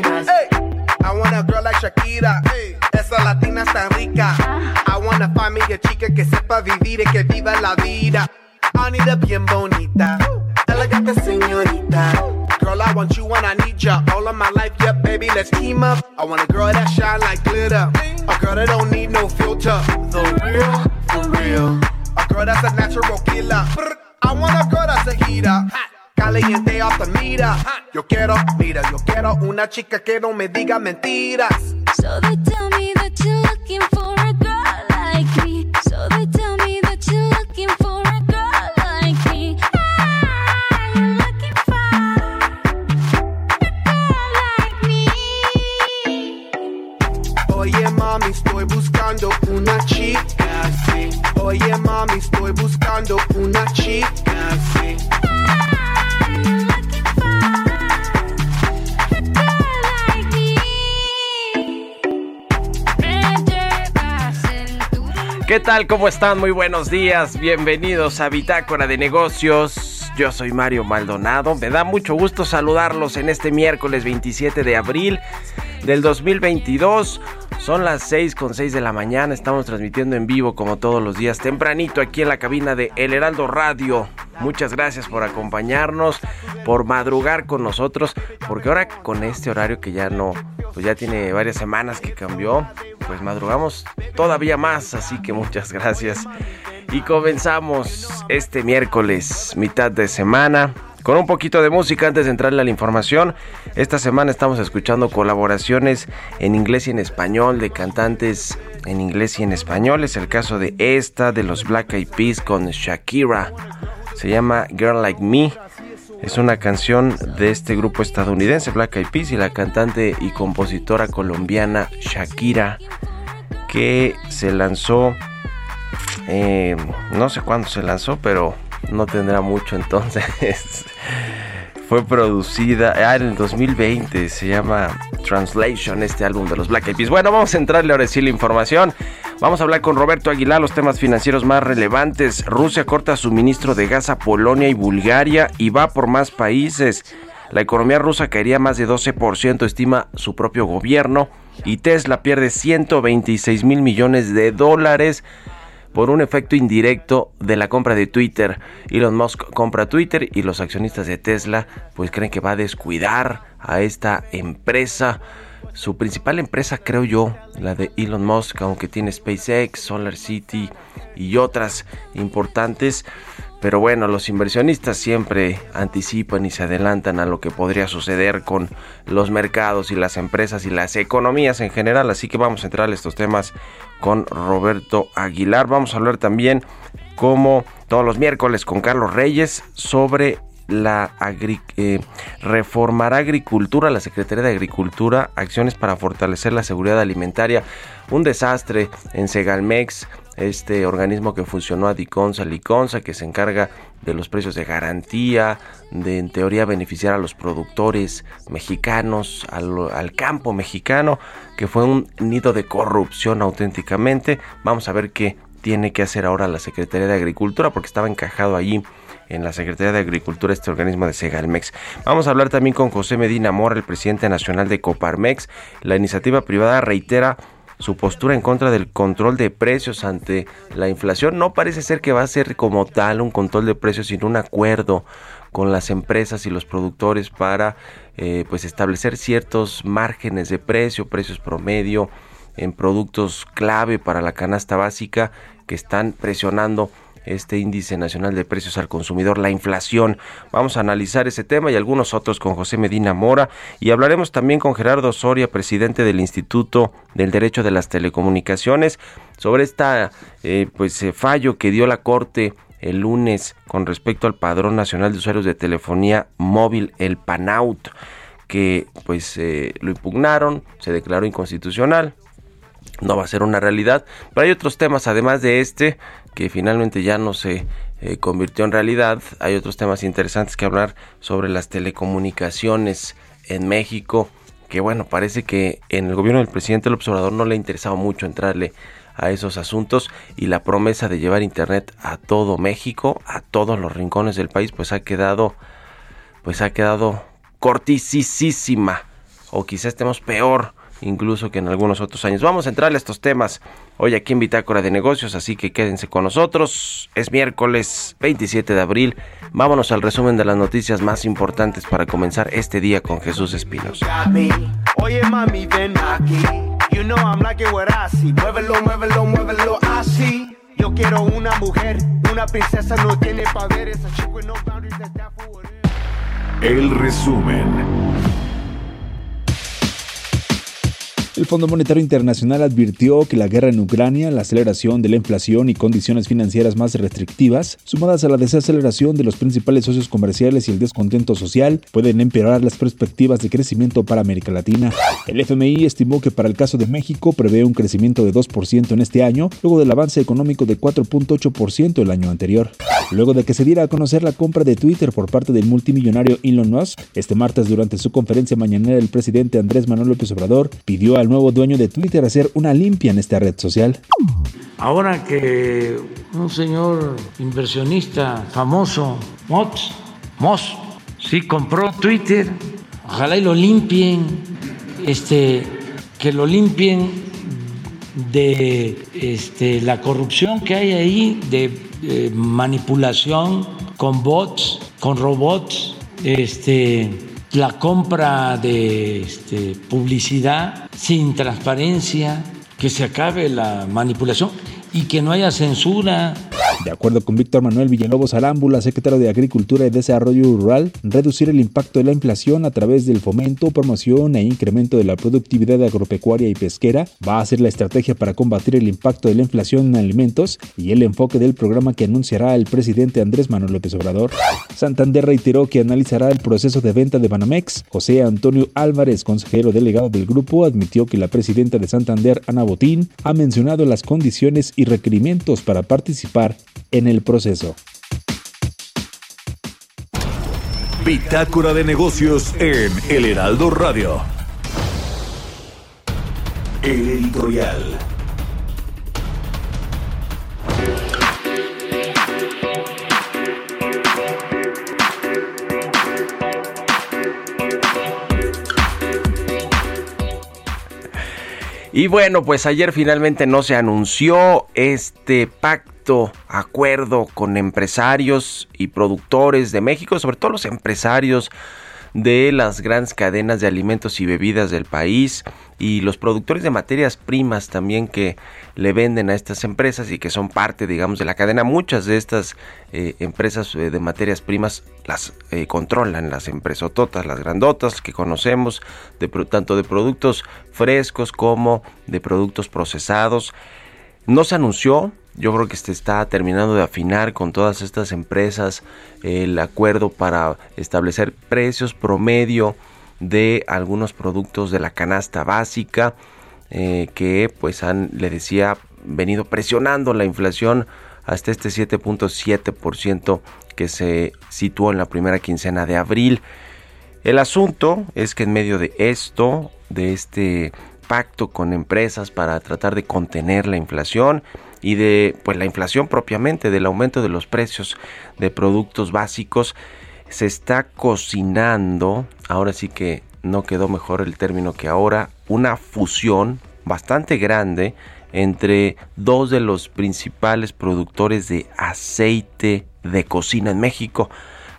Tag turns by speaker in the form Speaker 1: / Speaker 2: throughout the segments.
Speaker 1: Hey, I want a girl like Shakira. Esa latina está rica. Ah. I wanna find me a chica que sepa vivir y que viva la vida. I need a bien bonita, elegante señorita. Girl, I want you when I need ya. All of my life, yeah, baby, let's team up. I want a girl that shine like glitter. A girl that don't need no filter. The real, for real. A girl that's a natural killer. Brr. I want a girl that's a heater. Caliente off the mira. Yo quiero, mira, yo quiero una chica que no me diga mentiras.
Speaker 2: So they tell me that you're looking for a girl like me. So they tell me that you're looking for a girl like me. Ah, you're looking for a girl like me.
Speaker 1: Oye mami, estoy buscando una chica así. Oye mami, estoy buscando una chica
Speaker 3: ¿Qué tal? ¿Cómo están? Muy buenos días. Bienvenidos a Bitácora de Negocios. Yo soy Mario Maldonado. Me da mucho gusto saludarlos en este miércoles 27 de abril del 2022. Son las 6 con 6 de la mañana. Estamos transmitiendo en vivo como todos los días tempranito aquí en la cabina de El Heraldo Radio. Muchas gracias por acompañarnos, por madrugar con nosotros, porque ahora con este horario que ya no, pues ya tiene varias semanas que cambió, pues madrugamos todavía más, así que muchas gracias. Y comenzamos este miércoles, mitad de semana, con un poquito de música antes de entrarle a la información. Esta semana estamos escuchando colaboraciones en inglés y en español de cantantes en inglés y en español. Es el caso de esta, de los Black Eyed Peas con Shakira. Se llama Girl Like Me. Es una canción de este grupo estadounidense, Black Eyed Peas, y la cantante y compositora colombiana Shakira, que se lanzó, eh, no sé cuándo se lanzó, pero no tendrá mucho entonces. Fue producida ah, en el 2020, se llama Translation, este álbum de los Black Eyed Peas. Bueno, vamos a entrarle ahora sí la información. Vamos a hablar con Roberto Aguilar los temas financieros más relevantes. Rusia corta suministro de gas a Polonia y Bulgaria y va por más países. La economía rusa caería más de 12%, estima su propio gobierno. Y Tesla pierde 126 mil millones de dólares por un efecto indirecto de la compra de Twitter. Elon Musk compra Twitter y los accionistas de Tesla pues creen que va a descuidar a esta empresa. Su principal empresa creo yo, la de Elon Musk, aunque tiene SpaceX, Solar City y otras importantes. Pero bueno, los inversionistas siempre anticipan y se adelantan a lo que podría suceder con los mercados y las empresas y las economías en general. Así que vamos a entrar a estos temas con Roberto Aguilar. Vamos a hablar también, como todos los miércoles, con Carlos Reyes sobre la agri eh, agricultura, la Secretaría de Agricultura, acciones para fortalecer la seguridad alimentaria. Un desastre en Segalmex, este organismo que funcionó a Diconsa, Liconsa, que se encarga de los precios de garantía, de en teoría beneficiar a los productores mexicanos, al, campo mexicano, que fue un nido de corrupción auténticamente. Vamos a ver qué tiene que hacer ahora la Secretaría de Agricultura, porque estaba encajado allí en la Secretaría de Agricultura este organismo de Segalmex. Vamos a hablar también con José Medina Mora, el presidente nacional de Coparmex. La iniciativa privada reitera su postura en contra del control de precios ante la inflación. No parece ser que va a ser como tal un control de precios, sino un acuerdo con las empresas y los productores para eh, pues establecer ciertos márgenes de precio, precios promedio en productos clave para la canasta básica que están presionando este índice nacional de precios al consumidor, la inflación. Vamos a analizar ese tema y algunos otros con José Medina Mora y hablaremos también con Gerardo Soria, presidente del Instituto del Derecho de las Telecomunicaciones, sobre esta eh, pues eh, fallo que dio la Corte el lunes con respecto al Padrón Nacional de Usuarios de Telefonía Móvil, el PANAUT, que pues eh, lo impugnaron, se declaró inconstitucional, no va a ser una realidad. Pero hay otros temas, además de este, que finalmente ya no se eh, convirtió en realidad. Hay otros temas interesantes que hablar sobre las telecomunicaciones en México, que bueno, parece que en el gobierno del presidente el observador no le interesaba mucho entrarle a esos asuntos y la promesa de llevar internet a todo México, a todos los rincones del país, pues ha quedado pues ha quedado o quizás estemos peor incluso que en algunos otros años. Vamos a entrar a estos temas hoy aquí en Bitácora de Negocios, así que quédense con nosotros. Es miércoles 27 de abril. Vámonos al resumen de las noticias más importantes para comenzar este día con Jesús Espinos.
Speaker 1: Oye mami, ven aquí. You know I'm like it what I see. Muévelo, muévelo, muévelo así. Yo quiero una mujer, una princesa no tiene poderes. A chick with no boundaries that's down for.
Speaker 4: El resumen.
Speaker 5: El Fondo Monetario Internacional advirtió que la guerra en Ucrania, la aceleración de la inflación y condiciones financieras más restrictivas, sumadas a la desaceleración de los principales socios comerciales y el descontento social, pueden empeorar las perspectivas de crecimiento para América Latina. El FMI estimó que para el caso de México prevé un crecimiento de 2% en este año, luego del avance económico de 4.8% el año anterior. Luego de que se diera a conocer la compra de Twitter por parte del multimillonario Elon Musk, este martes durante su conferencia mañanera el presidente Andrés Manuel López Obrador pidió al nuevo dueño de Twitter hacer una limpia en esta red social.
Speaker 6: Ahora que un señor inversionista famoso, Moss, Moss, sí compró Twitter, ojalá y lo limpien, este, que lo limpien de este, la corrupción que hay ahí, de eh, manipulación con bots, con robots, este, la compra de este, publicidad sin transparencia, que se acabe la manipulación y que no haya censura.
Speaker 5: De acuerdo con Víctor Manuel Villalobos Arámbula, secretario de Agricultura y Desarrollo Rural, reducir el impacto de la inflación a través del fomento, promoción e incremento de la productividad agropecuaria y pesquera va a ser la estrategia para combatir el impacto de la inflación en alimentos y el enfoque del programa que anunciará el presidente Andrés Manuel López Obrador. Santander reiteró que analizará el proceso de venta de Banamex. José Antonio Álvarez, consejero delegado del grupo, admitió que la presidenta de Santander, Ana Botín, ha mencionado las condiciones y requerimientos para participar en el proceso.
Speaker 4: Bitácora de negocios en El Heraldo Radio. El editorial.
Speaker 3: Y bueno, pues ayer finalmente no se anunció este pacto, acuerdo con empresarios y productores de México, sobre todo los empresarios de las grandes cadenas de alimentos y bebidas del país y los productores de materias primas también que le venden a estas empresas y que son parte digamos de la cadena. Muchas de estas eh, empresas eh, de materias primas las eh, controlan las empresototas las grandotas que conocemos tanto de productos frescos como de productos procesados. No se anunció, yo creo que se está terminando de afinar con todas estas empresas el acuerdo para establecer precios promedio de algunos productos de la canasta básica eh, que pues han, le decía, venido presionando la inflación hasta este 7.7% que se situó en la primera quincena de abril. El asunto es que en medio de esto, de este pacto con empresas para tratar de contener la inflación y de pues la inflación propiamente del aumento de los precios de productos básicos se está cocinando, ahora sí que no quedó mejor el término que ahora, una fusión bastante grande entre dos de los principales productores de aceite de cocina en México.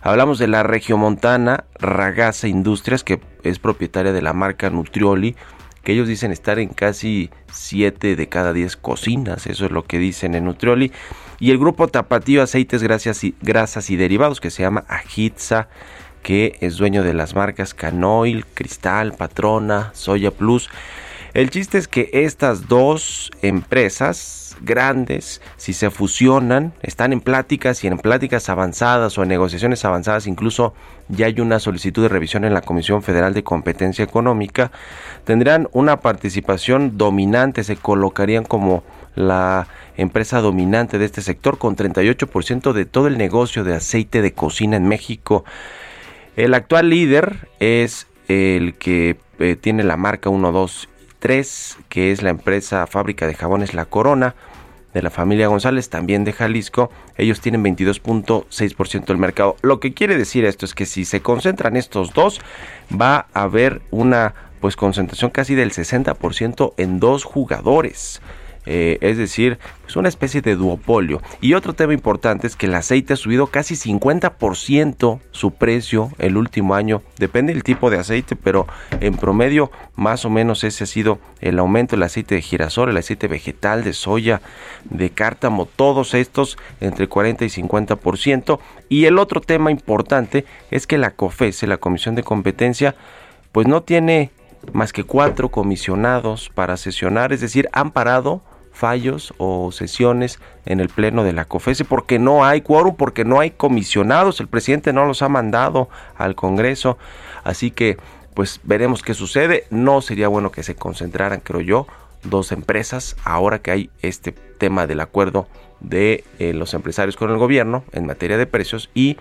Speaker 3: Hablamos de la regiomontana Ragasa Industrias, que es propietaria de la marca Nutrioli, que ellos dicen estar en casi 7 de cada 10 cocinas, eso es lo que dicen en Nutrioli. Y el grupo Tapatío Aceites, Grasas y, Grasas y Derivados, que se llama Ajitza, que es dueño de las marcas Canoil, Cristal, Patrona, Soya Plus. El chiste es que estas dos empresas grandes, si se fusionan, están en pláticas y en pláticas avanzadas o en negociaciones avanzadas, incluso ya hay una solicitud de revisión en la Comisión Federal de Competencia Económica, tendrán una participación dominante, se colocarían como la empresa dominante de este sector con 38% de todo el negocio de aceite de cocina en México. El actual líder es el que eh, tiene la marca 1, 2 3, que es la empresa fábrica de jabones La Corona de la familia González, también de Jalisco. Ellos tienen 22.6% del mercado. Lo que quiere decir esto es que si se concentran estos dos, va a haber una pues concentración casi del 60% en dos jugadores. Eh, es decir, es una especie de duopolio. Y otro tema importante es que el aceite ha subido casi 50% su precio el último año. Depende del tipo de aceite, pero en promedio más o menos ese ha sido el aumento del aceite de girasol, el aceite vegetal, de soya, de cártamo, todos estos entre 40 y 50%. Y el otro tema importante es que la COFESE, la Comisión de Competencia, pues no tiene más que cuatro comisionados para sesionar, es decir, han parado fallos o sesiones en el pleno de la COFESE porque no hay quórum, porque no hay comisionados, el presidente no los ha mandado al Congreso, así que pues veremos qué sucede, no sería bueno que se concentraran, creo yo, dos empresas ahora que hay este tema del acuerdo de eh, los empresarios con el gobierno en materia de precios y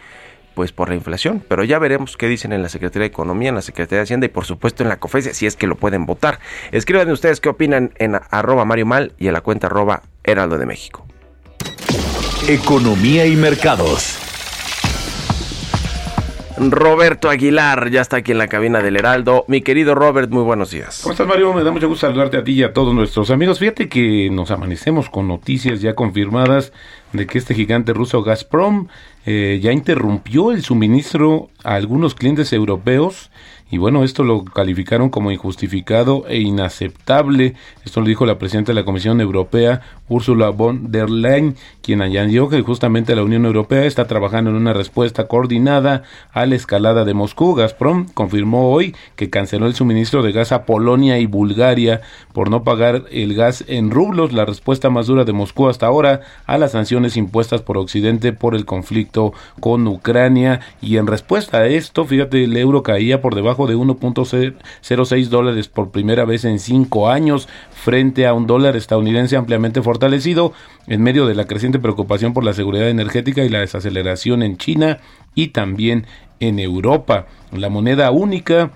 Speaker 3: pues por la inflación. Pero ya veremos qué dicen en la Secretaría de Economía, en la Secretaría de Hacienda y por supuesto en la COFESE, si es que lo pueden votar. Escriban ustedes qué opinan en arroba Mario Mal y en la cuenta arroba Heraldo de México.
Speaker 4: Economía y mercados.
Speaker 3: Roberto Aguilar ya está aquí en la cabina del Heraldo. Mi querido Robert, muy buenos días.
Speaker 7: ¿Cómo estás, Mario? Me da mucho gusto saludarte a ti y a todos nuestros amigos. Fíjate que nos amanecemos con noticias ya confirmadas de que este gigante ruso Gazprom eh, ya interrumpió el suministro a algunos clientes europeos y bueno, esto lo calificaron como injustificado e inaceptable. Esto lo dijo la presidenta de la Comisión Europea, Ursula von der Leyen, quien añadió que justamente la Unión Europea está trabajando en una respuesta coordinada a la escalada de Moscú. Gazprom confirmó hoy que canceló el suministro de gas a Polonia y Bulgaria por no pagar el gas en rublos, la respuesta más dura de Moscú hasta ahora a las sanciones impuestas por Occidente por el conflicto con Ucrania. Y en respuesta a esto, fíjate, el euro caía por debajo de 1.06 dólares por primera vez en cinco años frente a un dólar estadounidense ampliamente fortalecido en medio de la creciente preocupación por la seguridad energética y la desaceleración en China y también en Europa. La moneda única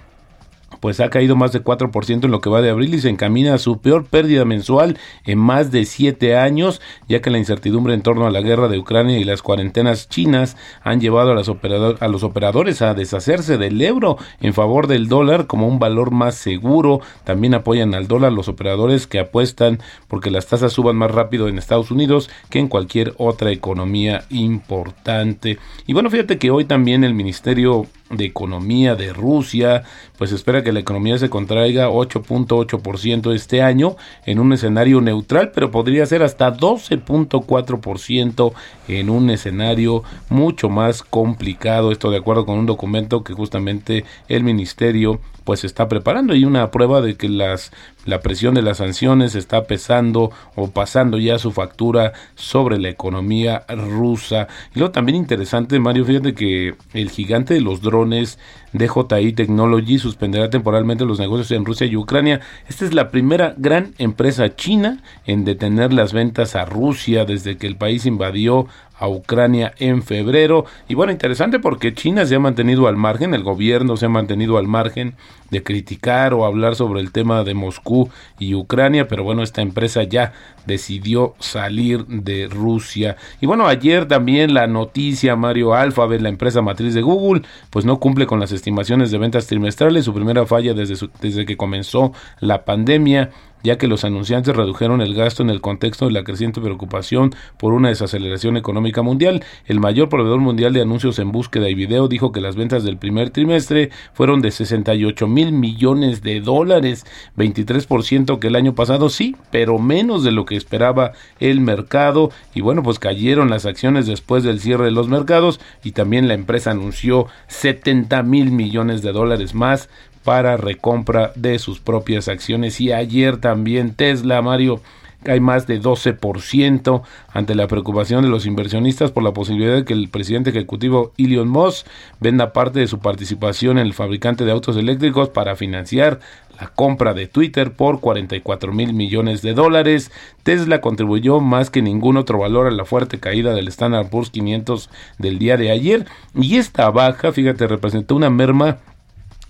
Speaker 7: pues ha caído más de 4% en lo que va de abril y se encamina a su peor pérdida mensual en más de siete años, ya que la incertidumbre en torno a la guerra de Ucrania y las cuarentenas chinas han llevado a, las a los operadores a deshacerse del euro en favor del dólar como un valor más seguro. También apoyan al dólar los operadores que apuestan porque las tasas suban más rápido en Estados Unidos que en cualquier otra economía importante. Y bueno, fíjate que hoy también el Ministerio de Economía de Rusia, pues espera que la economía se contraiga 8.8% este año en un escenario neutral, pero podría ser hasta 12.4% en un escenario mucho más complicado. Esto de acuerdo con un documento que justamente el ministerio pues está preparando y una prueba de que las la presión de las sanciones está pesando o pasando ya su factura sobre la economía rusa. Y luego también interesante, Mario, fíjate que el gigante de los drones DJI Technology suspenderá temporalmente los negocios en Rusia y Ucrania. Esta es la primera gran empresa china en detener las ventas a Rusia desde que el país invadió a Ucrania en febrero. Y bueno, interesante porque China se ha mantenido al margen, el gobierno se ha mantenido al margen de criticar o hablar sobre el tema de Moscú y Ucrania, pero bueno, esta empresa ya decidió salir de Rusia. Y bueno, ayer también la noticia, Mario Alphabet, la empresa matriz de Google, pues no cumple con las estimaciones de ventas trimestrales, su primera falla desde, desde que comenzó la pandemia ya que los anunciantes redujeron el gasto en el contexto de la creciente preocupación por una desaceleración económica mundial. El mayor proveedor mundial de anuncios en búsqueda y video dijo que las ventas del primer trimestre fueron de 68 mil millones de dólares, 23% que el año pasado, sí, pero menos de lo que esperaba el mercado. Y bueno, pues cayeron las acciones después del cierre de los mercados y también la empresa anunció 70 mil millones de dólares más para recompra de sus propias acciones. Y ayer también Tesla, Mario, hay más de 12% ante la preocupación de los inversionistas por la posibilidad de que el presidente ejecutivo Elon Musk venda parte de su participación en el fabricante de autos eléctricos para financiar la compra de Twitter por 44 mil millones de dólares. Tesla contribuyó más que ningún otro valor a la fuerte caída del Standard Poor's 500 del día de ayer y esta baja, fíjate, representó una merma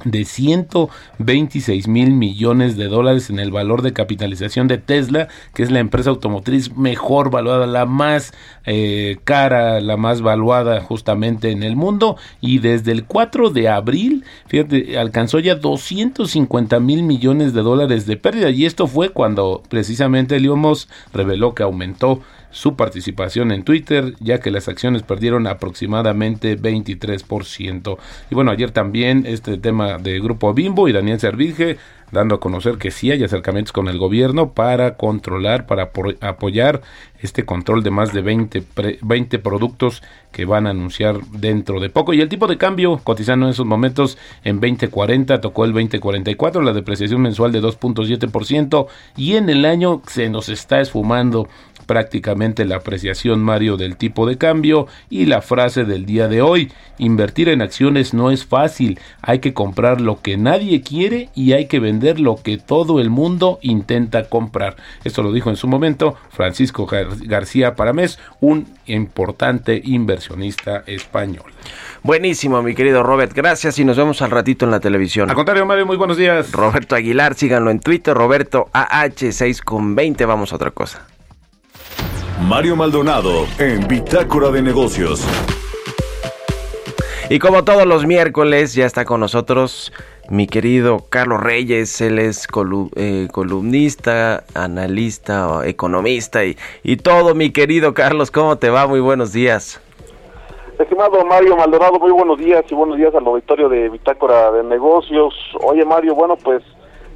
Speaker 7: de 126 mil millones de dólares en el valor de capitalización de Tesla, que es la empresa automotriz mejor valuada, la más eh, cara, la más valuada justamente en el mundo. Y desde el 4 de abril, fíjate, alcanzó ya 250 mil millones de dólares de pérdida. Y esto fue cuando precisamente Elon reveló que aumentó su participación en Twitter, ya que las acciones perdieron aproximadamente 23%. Y bueno, ayer también este tema de Grupo Bimbo y Daniel Servige dando a conocer que sí hay acercamientos con el gobierno para controlar, para apoyar este control de más de 20, 20 productos que van a anunciar dentro de poco. Y el tipo de cambio cotizando en esos momentos en 2040 tocó el 2044, la depreciación mensual de 2.7% y en el año se nos está esfumando prácticamente la apreciación, Mario, del tipo de cambio y la frase del día de hoy. Invertir en acciones no es fácil, hay que comprar lo que nadie quiere y hay que vender lo que todo el mundo intenta comprar. Esto lo dijo en su momento Francisco García Paramés, un importante inversionista español.
Speaker 3: Buenísimo, mi querido Robert. Gracias y nos vemos al ratito en la televisión.
Speaker 7: Al contrario, Mario, muy buenos días.
Speaker 3: Roberto Aguilar, síganlo en Twitter, Roberto AH6 con 20. Vamos a otra cosa.
Speaker 4: Mario Maldonado en Bitácora de Negocios.
Speaker 3: Y como todos los miércoles, ya está con nosotros mi querido Carlos Reyes. Él es eh, columnista, analista, economista y, y todo. Mi querido Carlos, ¿cómo te va? Muy buenos días.
Speaker 8: Estimado Mario Maldonado, muy buenos días y buenos días al auditorio de Bitácora de Negocios. Oye Mario, bueno pues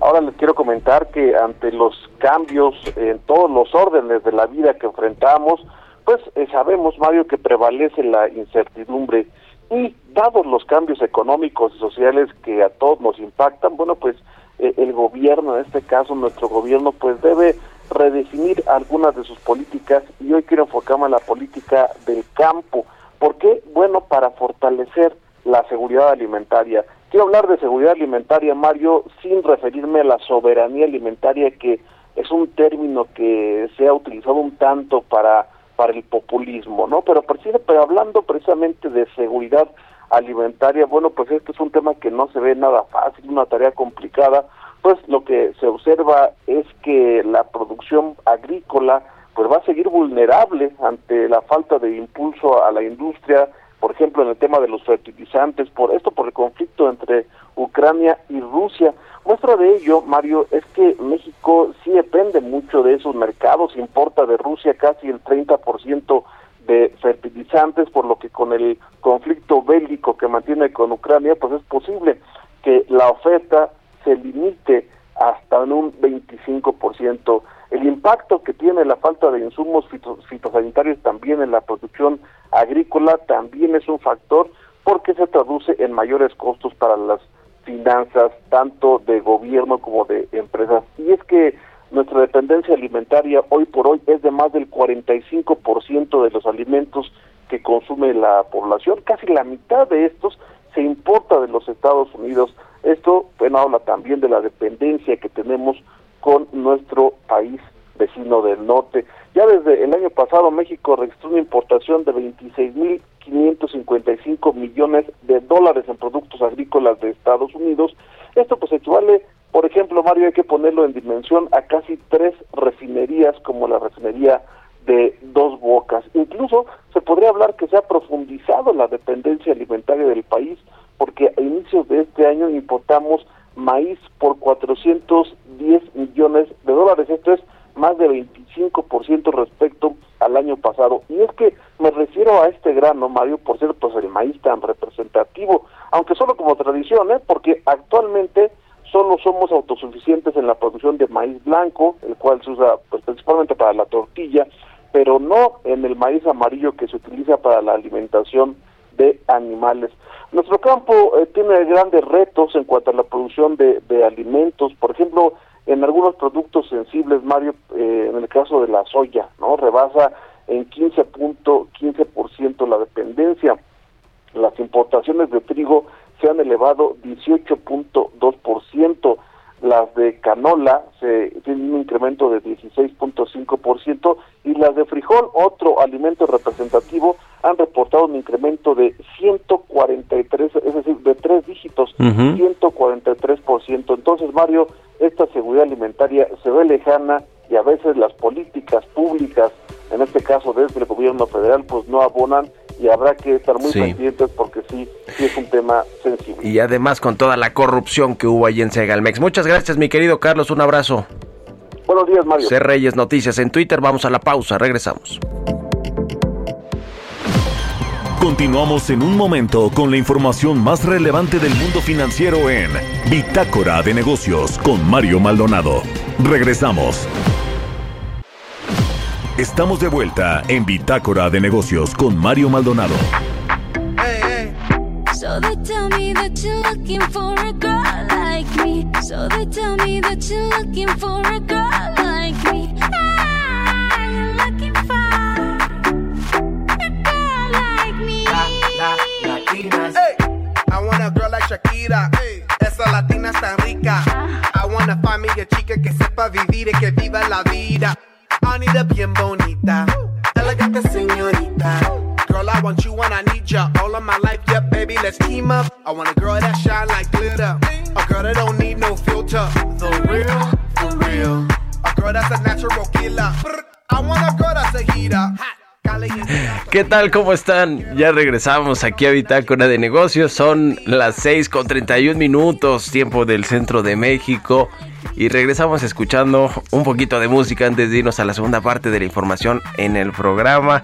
Speaker 8: Ahora les quiero comentar que ante los cambios en todos los órdenes de la vida que enfrentamos, pues eh, sabemos, Mario, que prevalece la incertidumbre y dados los cambios económicos y sociales que a todos nos impactan, bueno, pues eh, el gobierno, en este caso nuestro gobierno, pues debe redefinir algunas de sus políticas y hoy quiero enfocarme en la política del campo. ¿Por qué? Bueno, para fortalecer la seguridad alimentaria. Quiero hablar de seguridad alimentaria, Mario, sin referirme a la soberanía alimentaria, que es un término que se ha utilizado un tanto para, para el populismo, ¿no? Pero, pero hablando precisamente de seguridad alimentaria, bueno, pues este es un tema que no se ve nada fácil, una tarea complicada, pues lo que se observa es que la producción agrícola pues va a seguir vulnerable ante la falta de impulso a la industria, por ejemplo, en el tema de los fertilizantes, por esto por el conflicto entre Ucrania y Rusia. Muestra de ello, Mario, es que México sí depende mucho de esos mercados, importa de Rusia casi el 30% de fertilizantes, por lo que con el conflicto bélico que mantiene con Ucrania, pues es posible que la oferta se limite hasta en un 25%. El impacto que tiene la falta de insumos fitosanitarios también en la producción agrícola también es un factor porque se traduce en mayores costos para las finanzas tanto de gobierno como de empresas. Y es que nuestra dependencia alimentaria hoy por hoy es de más del 45% de los alimentos que consume la población, casi la mitad de estos se importa de los Estados Unidos. Esto, bueno, habla también de la dependencia que tenemos con nuestro país vecino del norte. Ya desde el año pasado México registró una importación de 26.555 millones de dólares en productos agrícolas de Estados Unidos. Esto pues equivale, por ejemplo, Mario, hay que ponerlo en dimensión a casi tres refinerías como la refinería de dos bocas. Incluso se podría hablar que se ha profundizado la dependencia alimentaria del país porque a inicios de este año importamos maíz por 410 millones de dólares. Esto es más de 25% respecto al año pasado. Y es que me refiero a este grano, Mario, por ser pues el maíz tan representativo, aunque solo como tradición, ¿eh? porque actualmente solo somos autosuficientes en la producción de maíz blanco, el cual se usa pues, principalmente para la tortilla, pero no en el maíz amarillo que se utiliza para la alimentación de animales. Nuestro campo eh, tiene grandes retos en cuanto a la producción de, alimentos, por ejemplo, en algunos productos sensibles, Mario, eh, en el caso de la soya, ¿no? Rebasa en 15.15% la dependencia. Las importaciones de trigo se han elevado 18.2%. Las de canola se tienen un incremento de 16.5% y las de frijol, otro alimento representativo, han reportado un incremento de 143, es decir, de tres dígitos, 143%. Entonces, Mario, esta seguridad alimentaria se ve lejana y a veces las políticas públicas, en este caso desde el gobierno federal, pues no abonan y habrá que estar muy
Speaker 3: Sí.
Speaker 8: pendientes porque sí, sí es un tema sensible.
Speaker 3: Y además con toda la corrupción que hubo ahí en Segalmex. Muchas gracias, mi querido Carlos. Un abrazo.
Speaker 8: Buenos días, Mario.
Speaker 3: C. Reyes Noticias en Twitter. Vamos a la pausa. Regresamos.
Speaker 4: Continuamos en un momento con la información más relevante del mundo financiero en Bitácora de Negocios con Mario Maldonado. Regresamos. Estamos de vuelta en Bitácora de Negocios con Mario Maldonado.
Speaker 2: So they tell me that you're looking for a girl like me. So they tell me that you're looking for a girl like me. Ah, you're looking for a girl like me.
Speaker 1: Hey, I want a girl like Shakira. Esa latina es tan rica. I want a familia chica que sepa vivir y que viva la vida. Anita bien bonita. Elegante señorita. Girl, I want you and I need ya all of my life. Yeah, baby, let's team up. I want a girl that shine like glitter. A girl that don't need no filter. The real, the real. A girl that's a natural killer. I want a girl that's a heater. Hot.
Speaker 3: ¿Qué tal? ¿Cómo están? Ya regresamos aquí a Bitácora de Negocios. Son las 6 con 31 minutos, tiempo del centro de México. Y regresamos escuchando un poquito de música antes de irnos a la segunda parte de la información en el programa.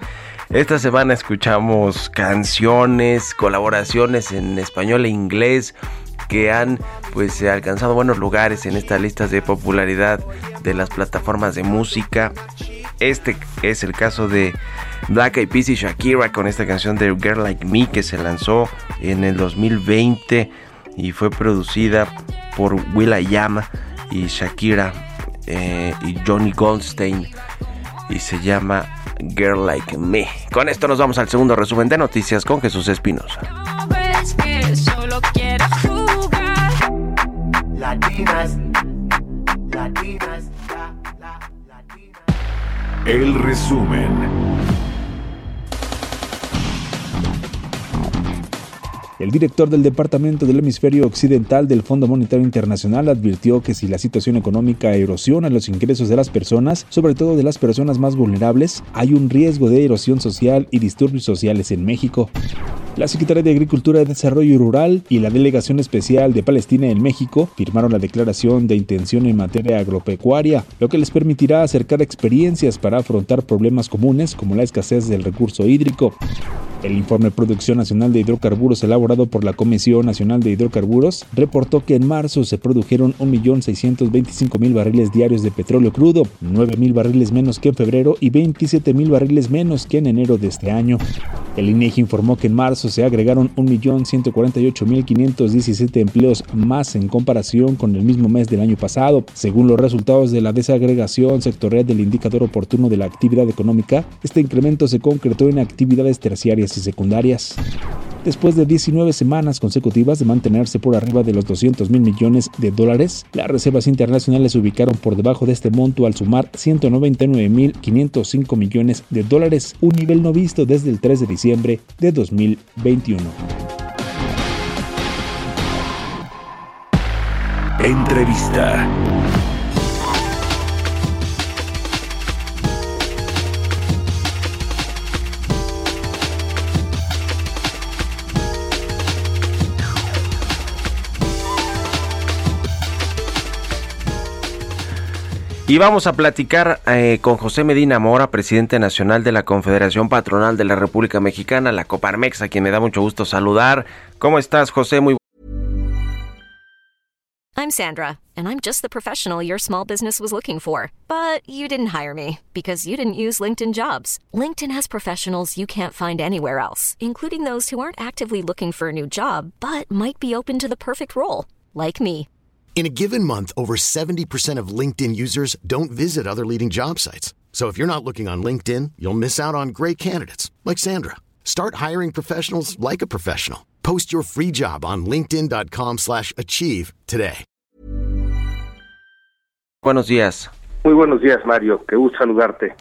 Speaker 3: Esta semana escuchamos canciones, colaboraciones en español e inglés que han pues alcanzado buenos lugares en estas listas de popularidad de las plataformas de música. Este es el caso de Black Eyed Peas y Shakira con esta canción de Girl Like Me que se lanzó en el 2020 y fue producida por Will.i.am y Shakira eh, y Johnny Goldstein y se llama Girl Like Me. Con esto nos vamos al segundo resumen de noticias con Jesús Espinosa.
Speaker 1: Latinas, latinas, la, la, latinas.
Speaker 4: El resumen.
Speaker 5: El director del Departamento del Hemisferio Occidental del Fondo Monetario Internacional advirtió que si la situación económica erosiona los ingresos de las personas, sobre todo de las personas más vulnerables, hay un riesgo de erosión social y disturbios sociales en México. La Secretaría de Agricultura y Desarrollo Rural y la Delegación Especial de Palestina en México firmaron la declaración de intención en materia agropecuaria, lo que les permitirá acercar experiencias para afrontar problemas comunes como la escasez del recurso hídrico. El informe Producción Nacional de Hidrocarburos elaborado por la Comisión Nacional de Hidrocarburos reportó que en marzo se produjeron 1.625.000 barriles diarios de petróleo crudo, 9.000 barriles menos que en febrero y 27.000 barriles menos que en enero de este año. El INEGI informó que en marzo se agregaron 1.148.517 empleos más en comparación con el mismo mes del año pasado. Según los resultados de la desagregación sectorial del indicador oportuno de la actividad económica, este incremento se concretó en actividades terciarias y secundarias. Después de 19 semanas consecutivas de mantenerse por arriba de los 200 mil millones de dólares, las reservas internacionales se ubicaron por debajo de este monto al sumar 199 mil 505 millones de dólares, un nivel no visto desde el 3 de diciembre de 2021.
Speaker 4: Entrevista.
Speaker 3: Y vamos a platicar eh, con José Medina Mora, presidente nacional de la Confederación Patronal de la República Mexicana, la Coparmex, a quien me da mucho gusto saludar. ¿Cómo estás, José? Muy
Speaker 9: I'm Sandra, and I'm just the professional your small business was looking for. But you didn't hire me because you didn't use LinkedIn jobs. LinkedIn has professionals you can't find anywhere else, including those who aren't actively looking for a new job but might be open to the perfect role, like me.
Speaker 10: In a given month, over 70% of LinkedIn users don't visit other leading job sites. So if you're not looking on LinkedIn, you'll miss out on great candidates like Sandra. Start hiring professionals like a professional. Post your free job on linkedin.com/achieve slash achieve today.
Speaker 3: Buenos días.
Speaker 11: Muy buenos días, Mario. Qué gusto saludarte.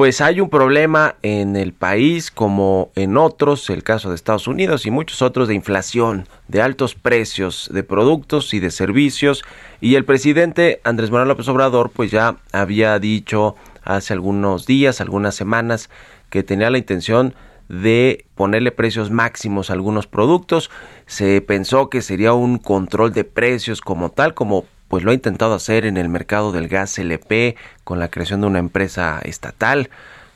Speaker 3: Pues hay un problema en el país como en otros, el caso de Estados Unidos y muchos otros de inflación, de altos precios de productos y de servicios y el presidente Andrés Manuel López Obrador pues ya había dicho hace algunos días, algunas semanas que tenía la intención de ponerle precios máximos a algunos productos. Se pensó que sería un control de precios como tal, como pues lo ha intentado hacer en el mercado del gas LP con la creación de una empresa estatal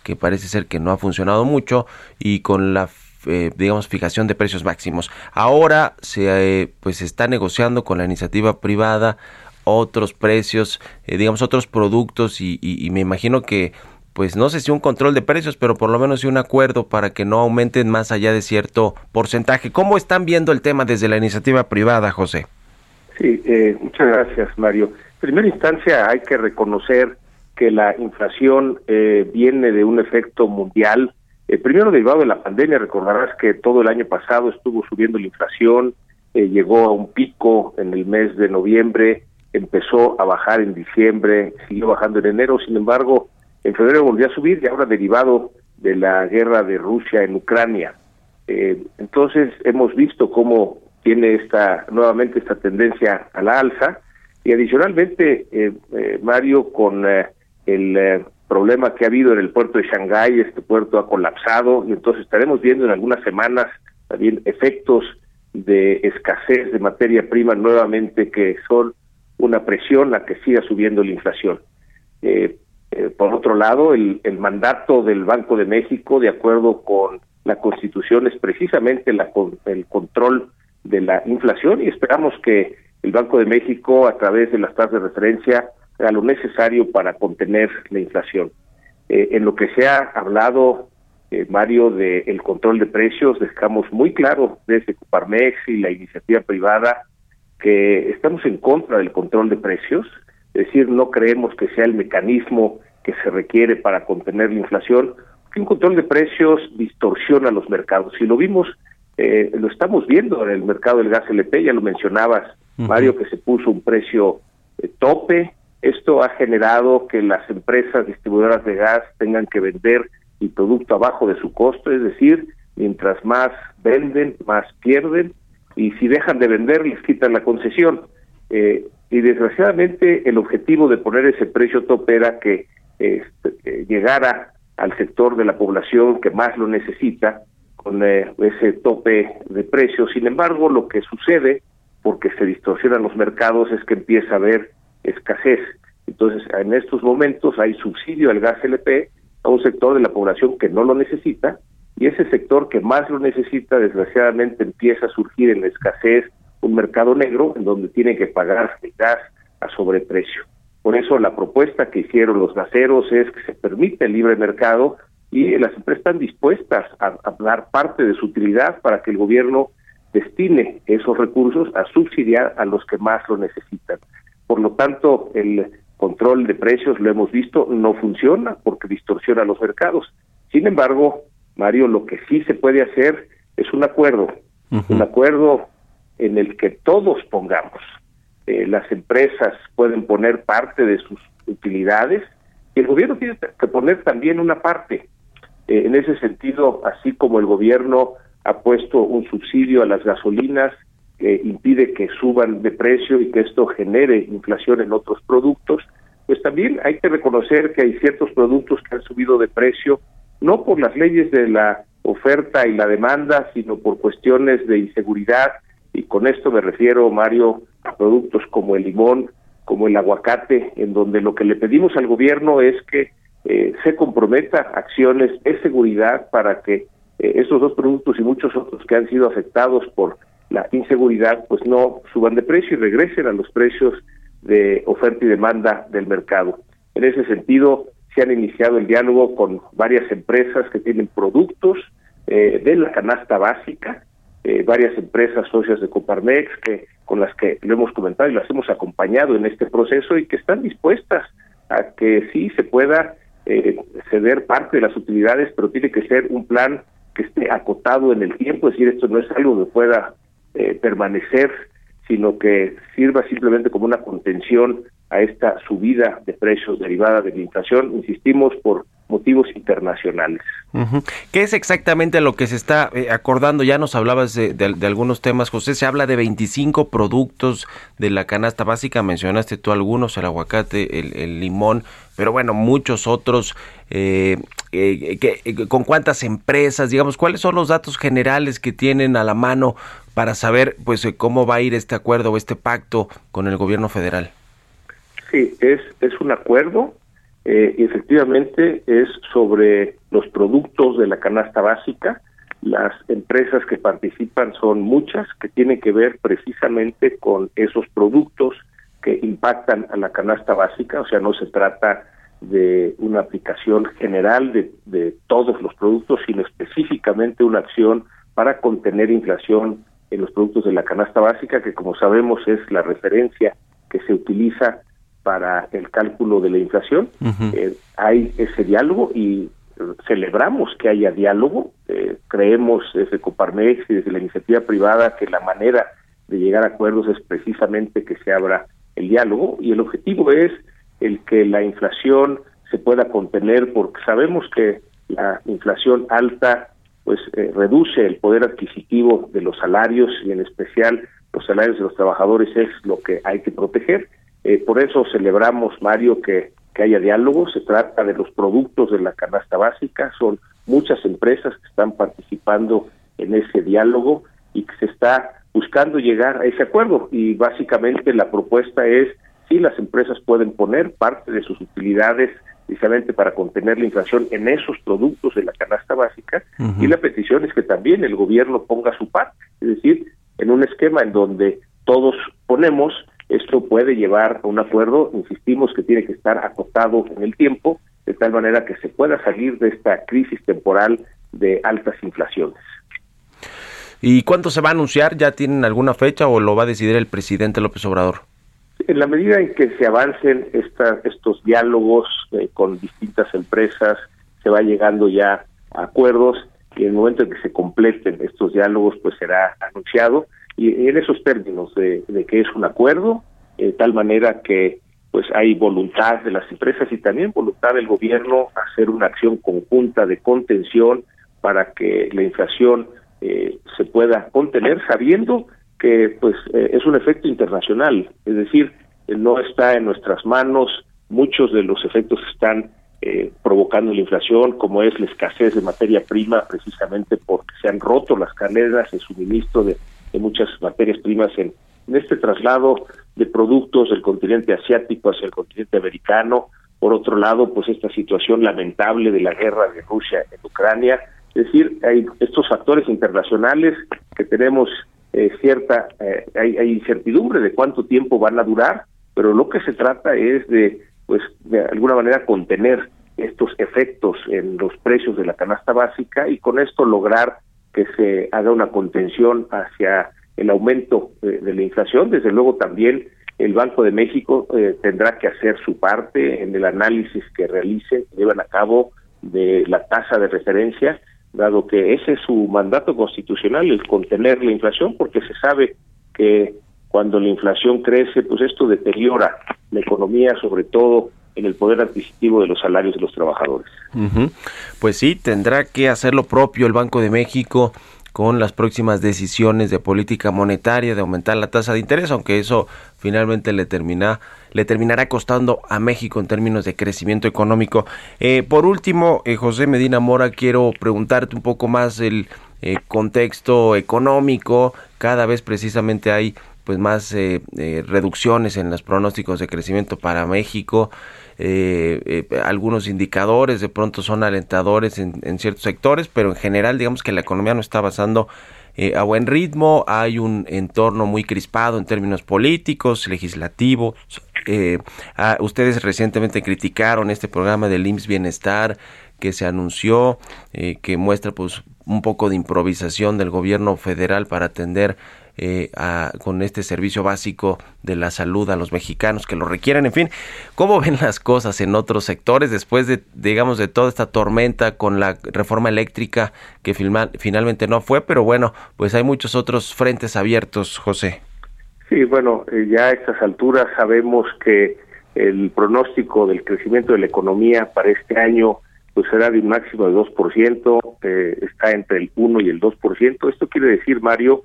Speaker 3: que parece ser que no ha funcionado mucho y con la eh, digamos fijación de precios máximos. Ahora se eh, pues está negociando con la iniciativa privada otros precios, eh, digamos otros productos y, y, y me imagino que pues no sé si un control de precios, pero por lo menos sí un acuerdo para que no aumenten más allá de cierto porcentaje. ¿Cómo están viendo el tema desde la iniciativa privada, José?
Speaker 11: Sí, eh, muchas gracias, Mario. En primera instancia, hay que reconocer que la inflación eh, viene de un efecto mundial. Eh, primero, derivado de la pandemia, recordarás que todo el año pasado estuvo subiendo la inflación, eh, llegó a un pico en el mes de noviembre, empezó a bajar en diciembre, siguió bajando en enero, sin embargo, en febrero volvió a subir y ahora derivado de la guerra de Rusia en Ucrania. Eh, entonces hemos visto cómo tiene esta nuevamente esta tendencia a la alza y adicionalmente eh, eh, Mario con eh, el eh, problema que ha habido en el puerto de Shanghái, este puerto ha colapsado y entonces estaremos viendo en algunas semanas también efectos de escasez de materia prima nuevamente que son una presión a que siga subiendo la inflación. Por otro lado, el, mandato del Banco de México, de acuerdo con la Constitución, es precisamente el control de la inflación y esperamos que el Banco de México, a través de las tasas de referencia, haga lo necesario para contener la inflación. Eh, en lo que se ha hablado, eh, Mario, del el control de precios, dejamos muy claro desde Coparmex y la iniciativa privada que estamos en contra del control de precios, es decir, no creemos que sea el mecanismo que se requiere para contener la inflación, que un control de precios distorsiona los mercados. Si lo vimos, eh, lo estamos viendo en el mercado del gas LP, ya lo mencionabas, uh -huh. Mario, que se puso un precio eh, tope. Esto ha generado que las empresas distribuidoras de gas tengan que vender el producto abajo de su costo, es decir, mientras más venden, más pierden, y si dejan de vender, les quitan la concesión. Eh, y desgraciadamente el objetivo de poner ese precio tope era que este, llegara al sector de la población que más lo necesita con eh, ese tope de precios. Sin embargo, lo que sucede, porque se distorsionan los mercados, es que empieza a haber escasez. Entonces, en estos momentos hay subsidio al gas LP a un sector de la población que no lo necesita y ese sector que más lo necesita, desgraciadamente, empieza a surgir en la escasez un mercado negro en donde tienen que pagar el gas a sobreprecio. Por eso la propuesta que hicieron los gaseros es que se permite el libre mercado y las empresas están dispuestas a, a, dar parte de su utilidad para que el gobierno destine esos recursos a subsidiar a los que más lo necesitan. Por lo tanto, el control de precios, lo hemos visto, no funciona porque distorsiona los mercados. Sin embargo, Mario, lo que sí se puede hacer es un acuerdo, uh -huh. un acuerdo en el que todos pongamos. Eh, las empresas pueden poner parte de sus utilidades y el gobierno tiene que poner también una parte. Eh, en ese sentido, así como el gobierno ha puesto un subsidio a las gasolinas que impide que suban de precio y que esto genere inflación en otros productos, pues también hay que reconocer que hay ciertos productos que han subido de precio, no por las leyes de la oferta y la demanda, sino por cuestiones de inseguridad, y con esto me refiero, Mario, a productos como el limón, como el aguacate, en donde lo que le pedimos al gobierno es que eh, se comprometa acciones de seguridad para que eh, estos dos productos y muchos otros que han sido afectados por la inseguridad, pues no suban de precio y regresen a los precios de oferta y demanda del mercado. En ese sentido, se han iniciado el diálogo con varias empresas que tienen productos eh, de la canasta básica, eh, varias empresas socias de Coparmex que con las que lo hemos comentado y las hemos acompañado en este proceso y que están dispuestas a que sí se pueda eh, ceder parte de las utilidades, pero tiene que ser un plan que esté acotado en el tiempo, es decir, esto no es algo que pueda eh, permanecer, sino que sirva simplemente como una contención a esta subida de precios derivada de la inflación, insistimos, por motivos internacionales.
Speaker 3: ¿Qué es exactamente lo que se está eh, acordando? Ya nos hablabas de, algunos temas, José. Se habla de 25 productos de la canasta básica. Mencionaste tú algunos, el aguacate, el, limón, pero bueno, muchos otros. Eh, eh, ¿Con cuántas empresas? Digamos, ¿cuáles son los datos generales que tienen a la mano para saber pues cómo va a ir este acuerdo o este pacto con el gobierno federal?
Speaker 11: Sí, es, es un acuerdo eh, efectivamente es sobre los productos de la canasta básica. Las empresas que participan son muchas que tienen que ver precisamente con esos productos que impactan a la canasta básica, o sea, no se trata de una aplicación general de, de todos los productos, sino específicamente una acción para contener inflación en los productos de la canasta básica, que como sabemos es la referencia que se utiliza para el cálculo de la inflación. Eh, hay ese diálogo y celebramos que haya diálogo. Eh, creemos desde Coparmex y desde la iniciativa privada que la manera de llegar a acuerdos es precisamente que se abra el diálogo y el objetivo es el que la inflación se pueda contener porque sabemos que la inflación alta pues eh, reduce el poder adquisitivo de los salarios y en especial los salarios de los trabajadores es lo que hay que proteger eh, por eso celebramos, Mario, que, que haya diálogo. Se trata de los productos de la canasta básica. Son muchas empresas que están participando en ese diálogo y que se está buscando llegar a ese acuerdo. Y básicamente la propuesta es si las empresas pueden poner parte de sus utilidades precisamente para contener la inflación en esos productos de la canasta básica y la petición es que también el gobierno ponga su parte, es decir, en un esquema en donde todos ponemos esto puede llevar a un acuerdo, insistimos que tiene que estar acotado en el tiempo, de tal manera que se pueda salir de esta crisis temporal de altas inflaciones.
Speaker 3: ¿Y cuánto se va a anunciar? ¿Ya tienen alguna fecha o lo va a decidir el presidente López Obrador?
Speaker 11: En la medida en que se avancen estos diálogos eh, con distintas empresas, se va llegando ya a acuerdos y en el momento en que se completen estos diálogos, pues será anunciado y en esos términos de, que es un acuerdo, de tal manera que pues hay voluntad de las empresas y también voluntad del gobierno hacer una acción conjunta de contención para que la inflación eh, se pueda contener sabiendo que pues eh, es un efecto internacional, es decir, no está en nuestras manos, muchos de los efectos están eh, provocando la inflación, como es la escasez de materia prima, precisamente porque se han roto las cadenas de suministro de de muchas materias primas en, este traslado de productos del continente asiático hacia el continente americano. Por otro lado, pues esta situación lamentable de la guerra de Rusia en Ucrania. Es decir, hay estos factores internacionales que tenemos eh, cierta, eh, hay, hay incertidumbre de cuánto tiempo van a durar, pero lo que se trata es de, pues, de alguna manera contener estos efectos en los precios de la canasta básica y con esto lograr que se haga una contención hacia el aumento eh, de la inflación. Desde luego también el Banco de México eh, tendrá que hacer su parte en el análisis que realice, que llevan a cabo de la tasa de referencia, dado que ese es su mandato constitucional, el contener la inflación, porque se sabe que cuando la inflación crece, pues esto deteriora la economía, sobre todo en el poder adquisitivo de los salarios de los trabajadores.
Speaker 3: Pues sí, tendrá que hacer lo propio el Banco de México con las próximas decisiones de política monetaria de aumentar la tasa de interés, aunque eso finalmente le termina le terminará costando a México en términos de crecimiento económico. Eh, por último, eh, José Medina Mora, quiero preguntarte un poco más el eh, contexto económico. Cada vez precisamente hay pues más eh, reducciones en los pronósticos de crecimiento para México. Eh, algunos indicadores de pronto son alentadores en, en, ciertos sectores, pero en general digamos que la economía no está avanzando a buen ritmo, hay un entorno muy crispado en términos políticos, legislativos. Ah, ustedes recientemente criticaron este programa del IMSS Bienestar que se anunció, que muestra pues un poco de improvisación del gobierno federal para atender eh, con este servicio básico de la salud a los mexicanos que lo requieren. En fin, ¿cómo ven las cosas en otros sectores después de, digamos, de toda esta tormenta con la reforma eléctrica que finalmente no fue? Pero bueno, pues hay muchos otros frentes abiertos, José.
Speaker 11: Sí, bueno, eh, ya a estas alturas sabemos que el pronóstico del crecimiento de la economía para este año pues será de un máximo de 2%, eh, está entre el 1 y el 2%. Esto quiere decir, Mario,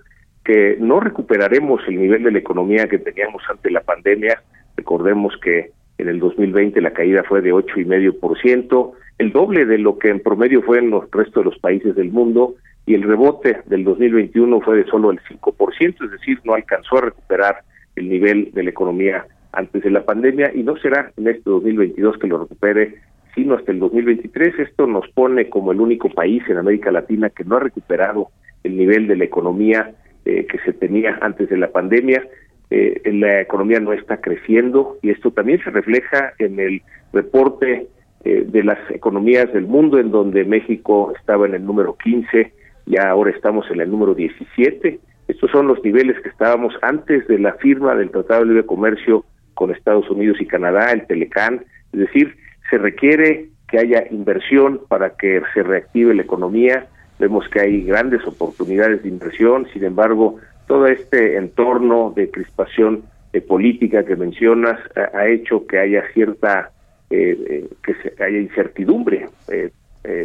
Speaker 11: que no recuperaremos el nivel de la economía que teníamos ante la pandemia. Recordemos que en el 2020 la caída fue de ocho y medio por ciento, el doble de lo que en promedio fue en los restos de los países del mundo, y el rebote del 2021 fue de solo el 5%, es decir, no alcanzó a recuperar el nivel de la economía antes de la pandemia y no será en este 2022 que lo recupere, sino hasta el 2023. Esto nos pone como el único país en América Latina que no ha recuperado el nivel de la economía eh, que se tenía antes de la pandemia. Eh, la economía no está creciendo y esto también se refleja en el reporte eh, de las economías del mundo, en donde México estaba en el número 15 y ahora estamos en el número 17. Estos son los niveles que estábamos antes de la firma del Tratado de Libre Comercio con Estados Unidos y Canadá, el Telecán. Es decir, se requiere que haya inversión para que se reactive la economía, vemos que hay grandes oportunidades de inversión, sin embargo, todo este entorno de crispación de política que mencionas ha, hecho que haya cierta, eh, eh, que se, haya incertidumbre eh,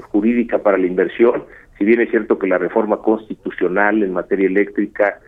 Speaker 11: jurídica para la inversión, si bien es cierto que la reforma constitucional en materia eléctrica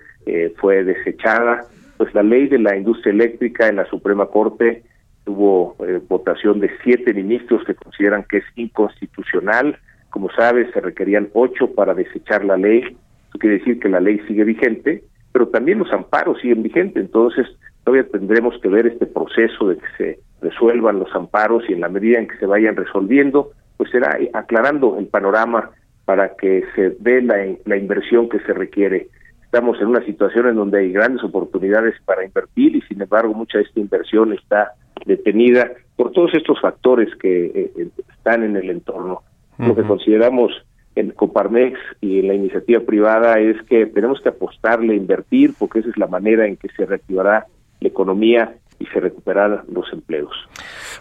Speaker 11: fue desechada, pues la ley de la industria eléctrica en la Suprema Corte tuvo votación de siete ministros que consideran que es inconstitucional, como sabes, se requerían ocho para desechar la ley. Eso quiere decir que la ley sigue vigente, pero también los amparos siguen vigentes. Entonces, todavía tendremos que ver este proceso de que se resuelvan los amparos y en la medida en que se vayan resolviendo, pues será aclarando el panorama para que se dé la, inversión que se requiere. Estamos en una situación en donde hay grandes oportunidades para invertir y sin embargo mucha de esta inversión está detenida por todos estos factores que eh, eh, están en el entorno. Lo que consideramos en Coparmex y en la iniciativa privada es que tenemos que apostarle, invertir, porque esa es la manera en que se reactivará la economía y se recuperarán los empleos.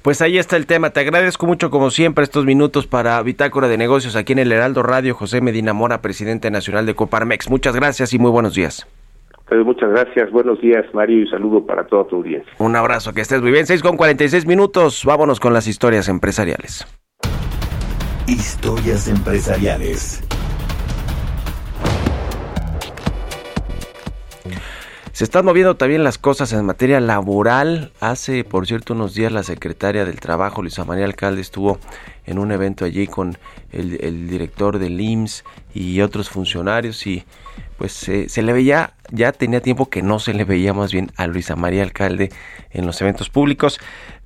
Speaker 3: Pues ahí está el tema. Te agradezco mucho, como siempre, estos minutos para Bitácora de Negocios aquí en el Heraldo Radio. José Medina Mora, presidente nacional de Coparmex. Muchas gracias y muy buenos días.
Speaker 11: Pues muchas gracias. Buenos días, Mario, y saludo para toda tu audiencia.
Speaker 3: Un abrazo, que estés muy bien. 6 con 46 minutos. Vámonos con las historias empresariales.
Speaker 4: Historias empresariales.
Speaker 3: Se están moviendo también las cosas en materia laboral. Hace, por cierto, unos días la secretaria del Trabajo, Luisa María Alcalde, estuvo en un evento allí con el, director del IMSS y otros funcionarios y pues se le veía, ya tenía tiempo que no se le veía más bien a Luisa María Alcalde en los eventos públicos.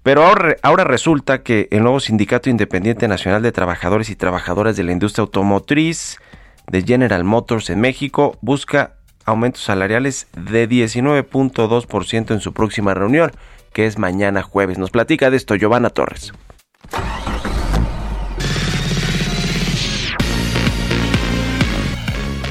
Speaker 3: Pero ahora, resulta que el nuevo Sindicato Independiente Nacional de Trabajadores y Trabajadoras de la Industria Automotriz de General Motors en México busca aumentos salariales de 19.2% en su próxima reunión, que es mañana jueves. Nos platica de esto Giovanna Torres.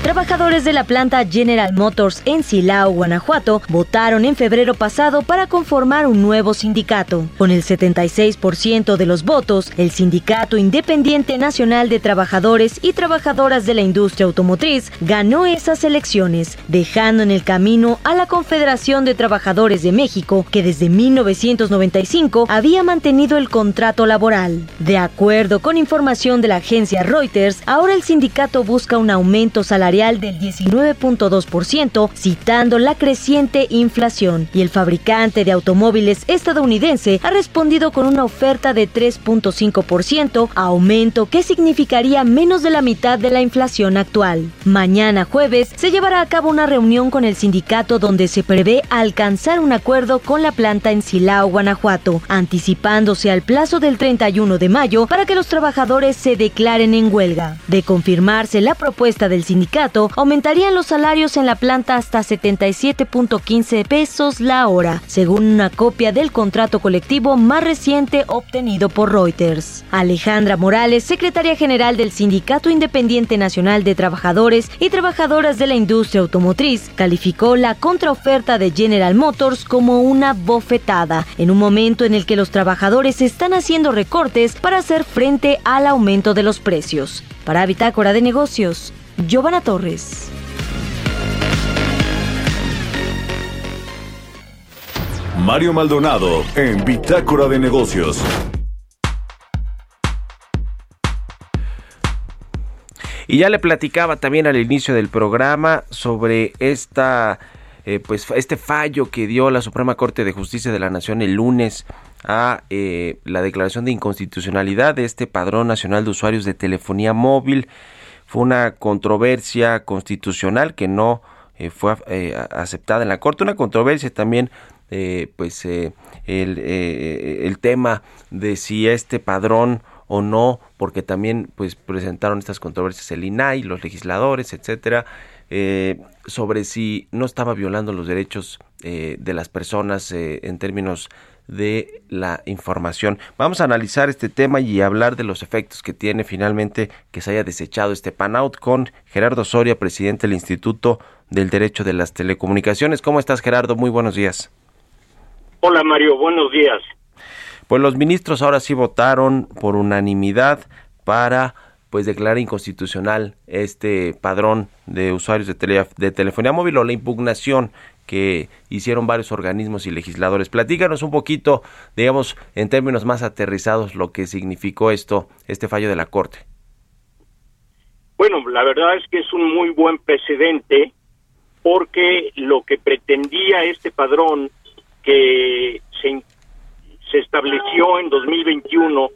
Speaker 12: Trabajadores de la planta General Motors en Silao, Guanajuato, votaron en febrero pasado para conformar un nuevo sindicato. Con el 76% de los votos, el Sindicato Independiente Nacional de Trabajadores y Trabajadoras de la Industria Automotriz ganó esas elecciones, dejando en el camino a la Confederación de Trabajadores de México, que desde 1995 había mantenido el contrato laboral. De acuerdo con información de la agencia Reuters, ahora el sindicato busca un aumento salarial salarial del 19.2%, citando la creciente inflación. Y el fabricante de automóviles estadounidense ha respondido con una oferta de 3.5%, aumento que significaría menos de la mitad de la inflación actual. Mañana jueves se llevará a cabo una reunión con el sindicato donde se prevé alcanzar un acuerdo con la planta en Silao, Guanajuato, anticipándose al plazo del 31 de mayo para que los trabajadores se declaren en huelga. De confirmarse la propuesta del sindicato, aumentarían los salarios en la planta hasta 77.15 pesos la hora, según una copia del contrato colectivo más reciente obtenido por Reuters. Alejandra Morales, secretaria general del Sindicato Independiente Nacional de Trabajadores y Trabajadoras de la Industria Automotriz, calificó la contraoferta de General Motors como una bofetada, en un momento en el que los trabajadores están haciendo recortes para hacer frente al aumento de los precios. Para Bitácora de Negocios, Giovanna Torres.
Speaker 4: Mario Maldonado en Bitácora de Negocios.
Speaker 3: Y ya le platicaba también al inicio del programa sobre esta, eh, pues este fallo que dio la Suprema Corte de Justicia de la Nación el lunes a eh, la declaración de inconstitucionalidad de este Padrón Nacional de Usuarios de Telefonía Móvil. Fue una controversia constitucional que no eh, fue aceptada en la Corte, una controversia también pues el, el tema de si este padrón o no, porque también pues presentaron estas controversias el INAI, los legisladores, etcétera, eh, sobre si no estaba violando los derechos eh, de las personas eh, en términos de la información. Vamos a analizar este tema y hablar de los efectos que tiene finalmente que se haya desechado este pan-out con Gerardo Soria, presidente del Instituto del Derecho de las Telecomunicaciones. ¿Cómo estás, Gerardo? Muy buenos días.
Speaker 13: Hola, Mario. Buenos días.
Speaker 3: Pues los ministros ahora sí votaron por unanimidad para pues declarar inconstitucional este padrón de usuarios de, de telefonía móvil o la impugnación que hicieron varios organismos y legisladores. Platícanos un poquito, digamos, en términos más aterrizados, lo que significó esto, este fallo de la Corte.
Speaker 13: Bueno, la verdad es que es un muy buen precedente porque lo que pretendía este padrón que se se estableció en 2021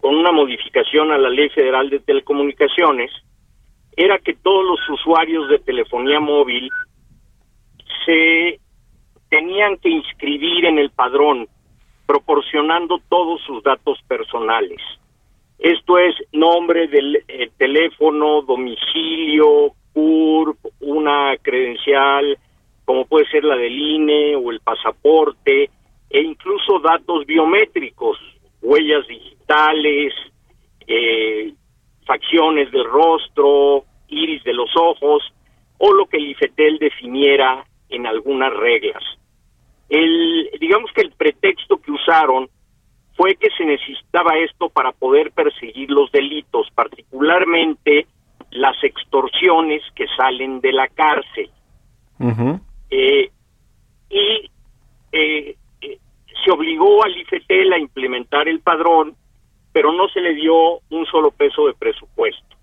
Speaker 13: con una modificación a la Ley Federal de Telecomunicaciones era que todos los usuarios de telefonía móvil se tenían que inscribir en el padrón proporcionando todos sus datos personales. Esto es nombre del eh, teléfono, domicilio, CURP, una credencial, como puede ser la del INE o el pasaporte, e incluso datos biométricos, huellas digitales, eh, facciones del rostro, iris de los ojos, o lo que el IFETEL definiera en algunas reglas. El, digamos que el pretexto que usaron fue que se necesitaba esto para poder perseguir los delitos, particularmente las extorsiones que salen de la cárcel. eh, y eh, se obligó al IFETEL a implementar el padrón, pero no se le dio un solo peso de presupuesto.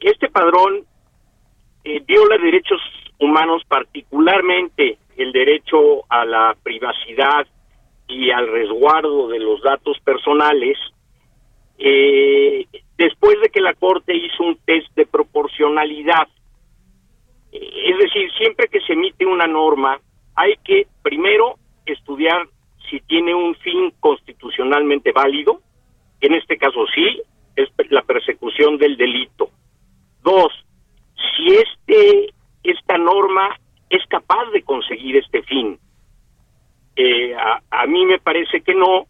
Speaker 13: Este padrón eh, viola derechos humanos, particularmente el derecho a la privacidad y al resguardo de los datos personales, eh, después de que la Corte hizo un test de proporcionalidad. Es decir, siempre que se emite una norma, hay que primero estudiar si tiene un fin constitucionalmente válido, en este caso sí, es la persecución del delito. Dos, si este esta norma es capaz de conseguir este fin. Eh, a, a mí me parece que no,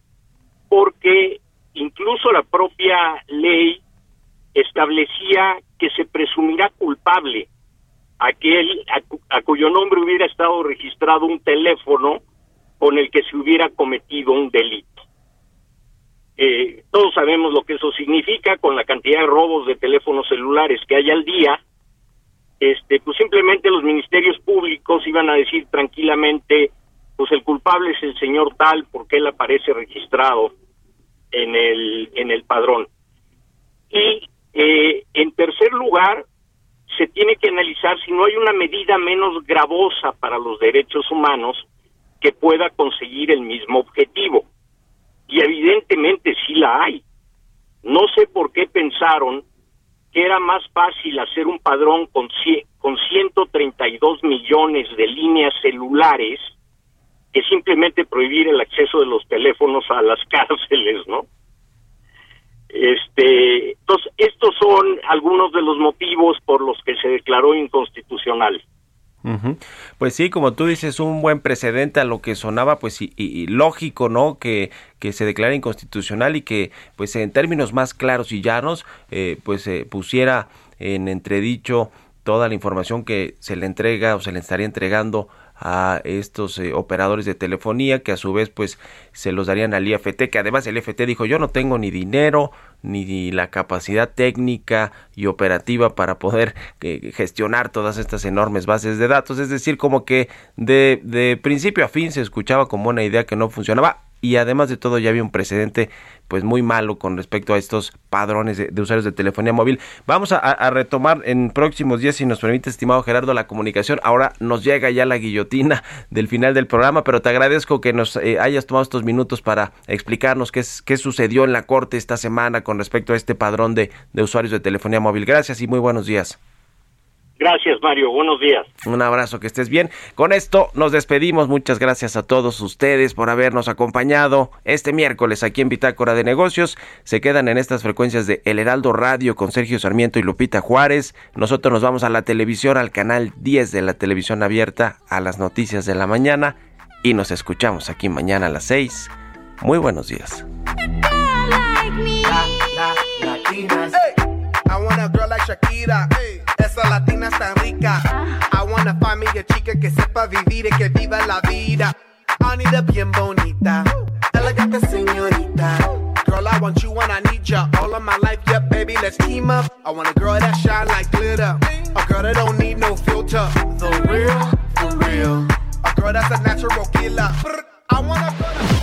Speaker 13: porque incluso la propia ley establecía que se presumirá culpable aquel a, cuyo nombre hubiera estado registrado un teléfono con el que se hubiera cometido un delito. Eh, todos sabemos lo que eso significa con la cantidad de robos de teléfonos celulares que hay al día. Este, pues simplemente los ministerios públicos iban a decir tranquilamente, pues el culpable es el señor tal porque él aparece registrado en el en el padrón. Y eh, en tercer lugar, se tiene que analizar si no hay una medida menos gravosa para los derechos humanos que pueda conseguir el mismo objetivo. Y evidentemente sí la hay. No sé por qué pensaron que era más fácil hacer un padrón con, con 132 millones de líneas celulares que simplemente prohibir el acceso de los teléfonos a las cárceles, ¿no? Este, entonces, estos son algunos de los motivos por los que se declaró inconstitucional.
Speaker 3: Pues sí, como tú dices, un buen precedente a lo que sonaba, pues y, lógico, ¿no? Que, que se declara inconstitucional y que, pues en términos más claros y llanos, eh, pues se pusiera en entredicho toda la información que se le entrega o se le estaría entregando a estos eh, operadores de telefonía que a su vez pues se los darían al IFT que además el IFT dijo yo no tengo ni dinero ni la capacidad técnica y operativa para poder eh, gestionar todas estas enormes bases de datos. Es decir como que de, de principio a fin se escuchaba como una idea que no funcionaba y además de todo ya había un precedente pues muy malo con respecto a estos padrones de, usuarios de telefonía móvil. Vamos a, retomar en próximos días, si nos permite, estimado Gerardo, la comunicación. Ahora nos llega ya la guillotina del final del programa, pero te agradezco que nos eh, hayas tomado estos minutos para explicarnos qué, es, qué sucedió en la Corte esta semana con respecto a este padrón de, de usuarios de telefonía móvil. Gracias y muy buenos días.
Speaker 13: Gracias, Mario. Buenos días.
Speaker 3: Un abrazo, que estés bien. Con esto nos despedimos. Muchas gracias a todos ustedes por habernos acompañado este miércoles aquí en Bitácora de Negocios. Se quedan en estas frecuencias de El Heraldo Radio con Sergio Sarmiento y Lupita Juárez. Nosotros nos vamos a la televisión, al canal 10 de la televisión abierta, a las noticias de la mañana y nos escuchamos aquí mañana a las 6. Muy buenos días.
Speaker 1: Esa latina tan rica. Ah. I wanna find me a chica que sepa vivir y que viva la vida. Anita bien bonita, elegante señorita. Girl, I want you when I need ya. All of my life, yeah, baby, let's team up. I want a girl that shine like glitter. A girl that don't need no filter. The real, the real. A girl that's a natural killer. I wanna